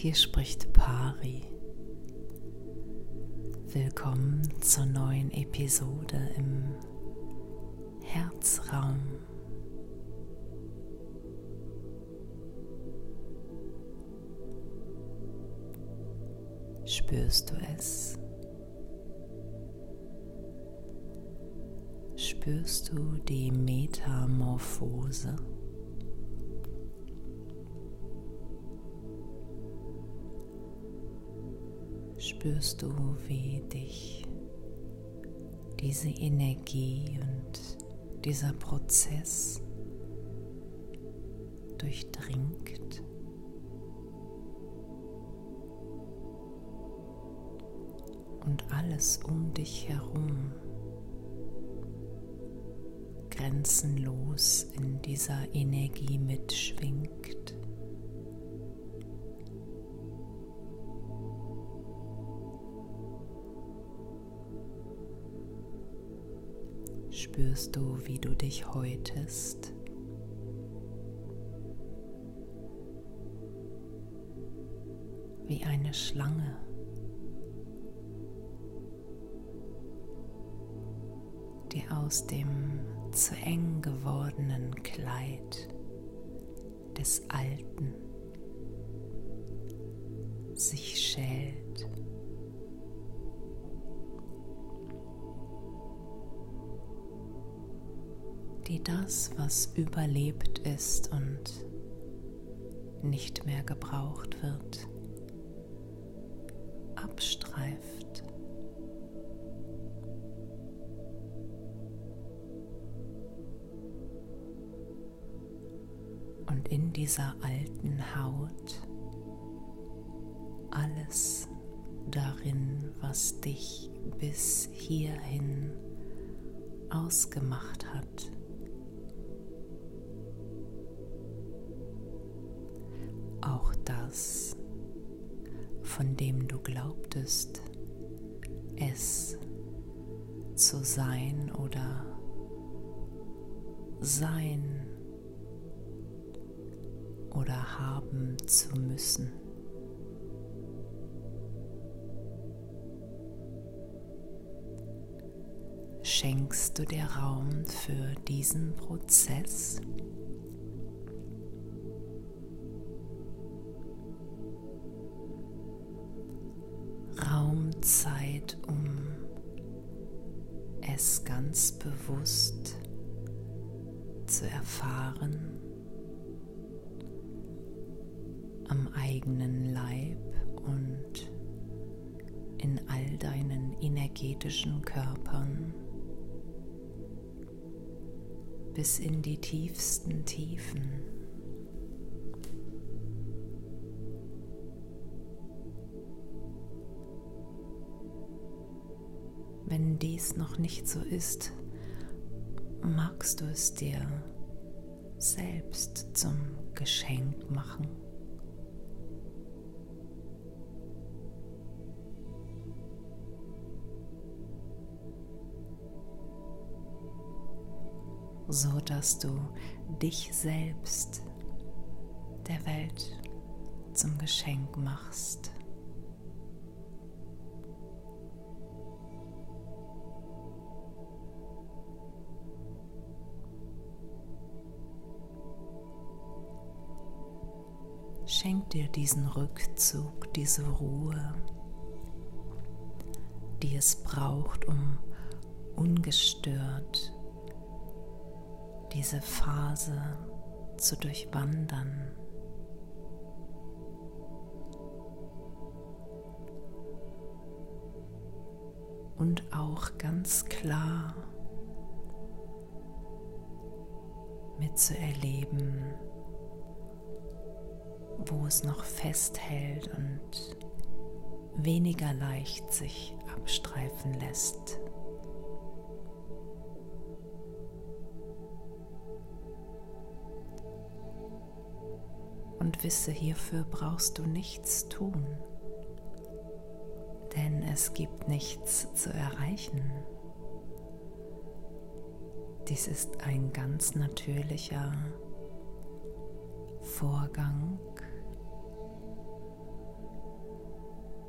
Hier spricht Pari. Willkommen zur neuen Episode im Herzraum. Spürst du es? Spürst du die Metamorphose? Spürst du, wie dich diese Energie und dieser Prozess durchdringt. Und alles um dich herum grenzenlos in dieser Energie mitschwingt. Spürst du, wie du dich häutest. Wie eine Schlange. die aus dem zu eng gewordenen Kleid des Alten sich schält. Die das, was überlebt ist und nicht mehr gebraucht wird, abstreift. Und in dieser alten Haut alles darin, was dich bis hierhin ausgemacht hat, von dem du glaubtest, es zu sein oder sein oder haben zu müssen. Schenkst du dir Raum für diesen Prozess? Zeit, um es ganz bewusst zu erfahren am eigenen Leib und in all deinen energetischen Körpern bis in die tiefsten Tiefen. Wenn dies noch nicht so ist, magst du es dir selbst zum Geschenk machen. so dass du dich selbst der Welt zum Geschenk machst. Schenk dir diesen Rückzug, diese Ruhe, die es braucht, um ungestört diese Phase zu durchwandern. Und auch ganz klar mitzuerleben, wo es noch festhält und weniger leicht sich abstreifen lässt. Und wisse, hierfür brauchst du nichts tun, denn es gibt nichts zu erreichen. Dies ist ein ganz natürlicher Vorgang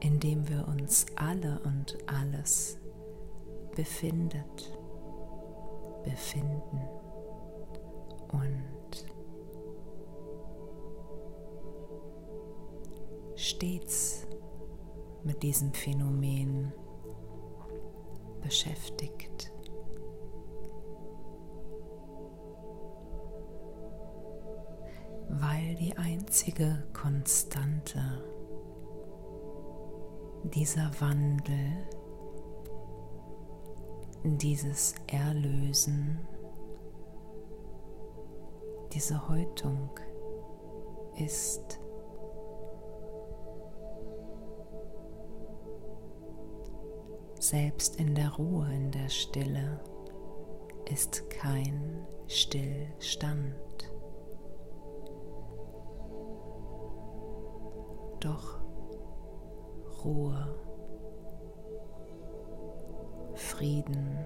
in dem wir uns alle und alles befindet, befinden und stets mit diesem Phänomen beschäftigt. Weil die einzige Konstante dieser Wandel, dieses Erlösen, diese Häutung ist. Selbst in der Ruhe, in der Stille ist kein Stillstand. Doch Ruhe, Frieden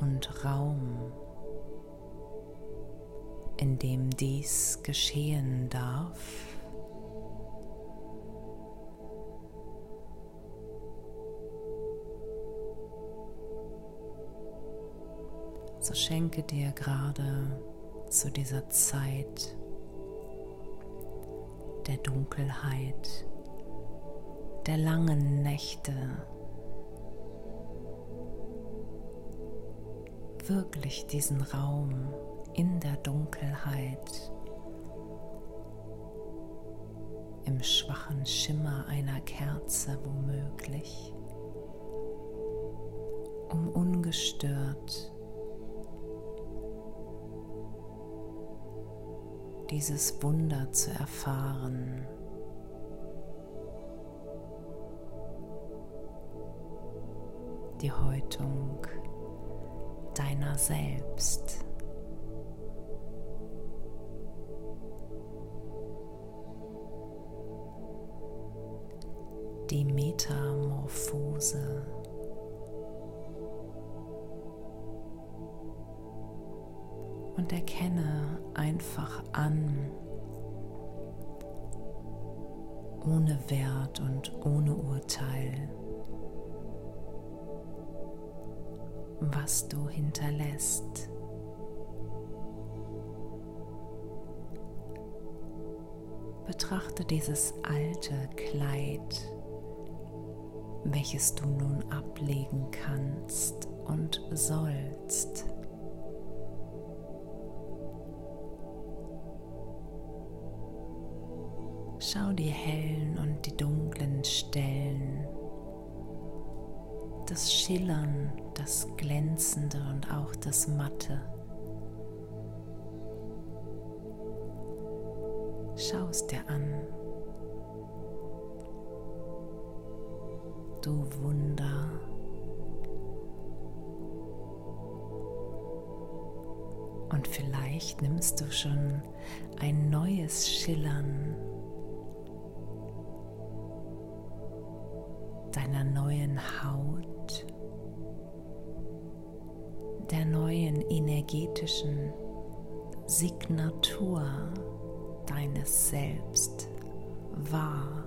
und Raum, in dem dies geschehen darf. So schenke dir gerade zu dieser Zeit der Dunkelheit, der langen Nächte. Wirklich diesen Raum in der Dunkelheit, im schwachen Schimmer einer Kerze womöglich, um ungestört dieses Wunder zu erfahren. Die Häutung deiner selbst. Die Metamorphose. Und erkenne einfach an, ohne Wert und ohne Urteil, was du hinterlässt. Betrachte dieses alte Kleid, welches du nun ablegen kannst und sollst. Schau die hellen und die dunklen Stellen, das Schillern, das Glänzende und auch das Matte. Schau es dir an. Du Wunder. Und vielleicht nimmst du schon ein neues Schillern deiner neuen Haut, der neuen energetischen Signatur deines Selbst wahr.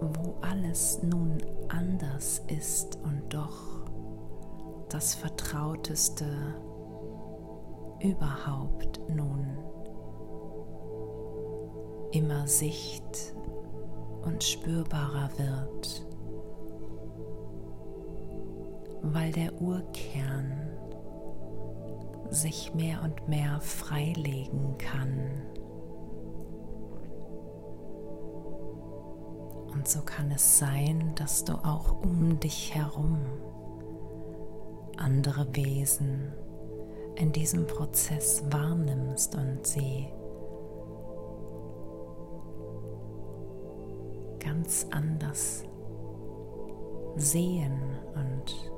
Wo alles nun anders ist und doch das Vertrauteste überhaupt nun immer sicht- und spürbarer wird, weil der Urkern sich mehr und mehr freilegen kann. Und so kann es sein, dass du auch um dich herum andere Wesen in diesem Prozess wahrnimmst und sie ganz anders sehen und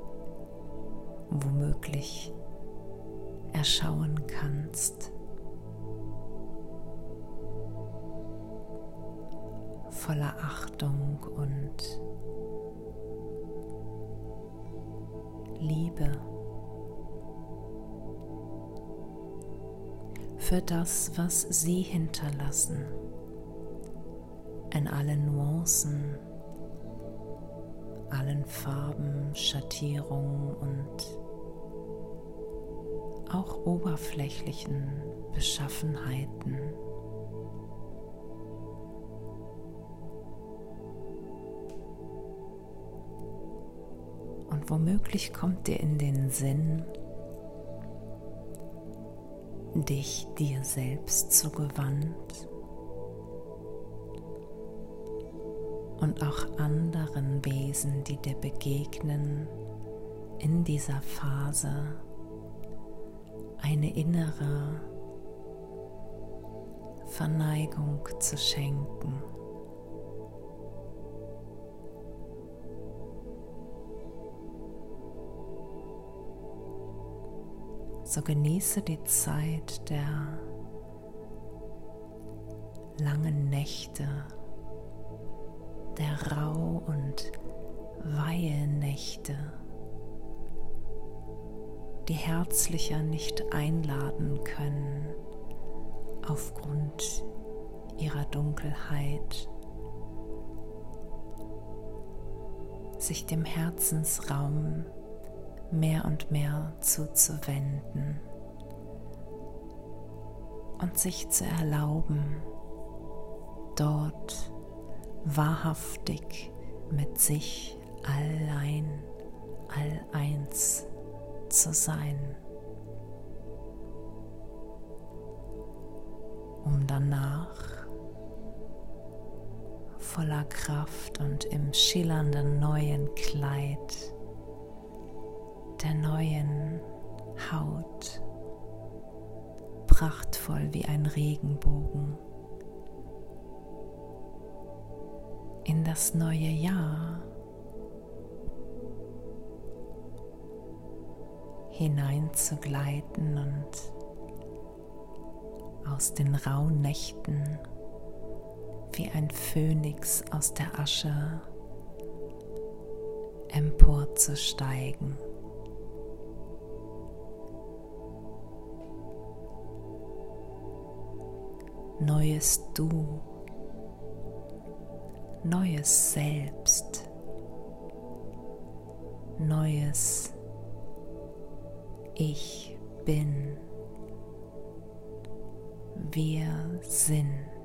womöglich erschauen kannst. Voller Achtung und Liebe für das, was sie hinterlassen, in allen Nuancen, allen Farben, Schattierungen und auch oberflächlichen Beschaffenheiten. Und womöglich kommt dir in den Sinn, dich dir selbst zugewandt und auch anderen Wesen, die dir begegnen in dieser Phase, eine innere Verneigung zu schenken. So genieße die Zeit der langen Nächte, der Rau- und Weihenächte, die herzlicher nicht einladen können aufgrund ihrer Dunkelheit, sich dem Herzensraum mehr und mehr zuzuwenden und sich zu erlauben, dort wahrhaftig mit sich allein, all eins zu sein, um danach voller Kraft und im schillernden neuen Kleid der neuen Haut, prachtvoll wie ein Regenbogen. In das neue Jahr hineinzugleiten und aus den rauen Nächten wie ein Phönix aus der Asche emporzusteigen. neues Du, neues Selbst, neues Ich bin, wir sind.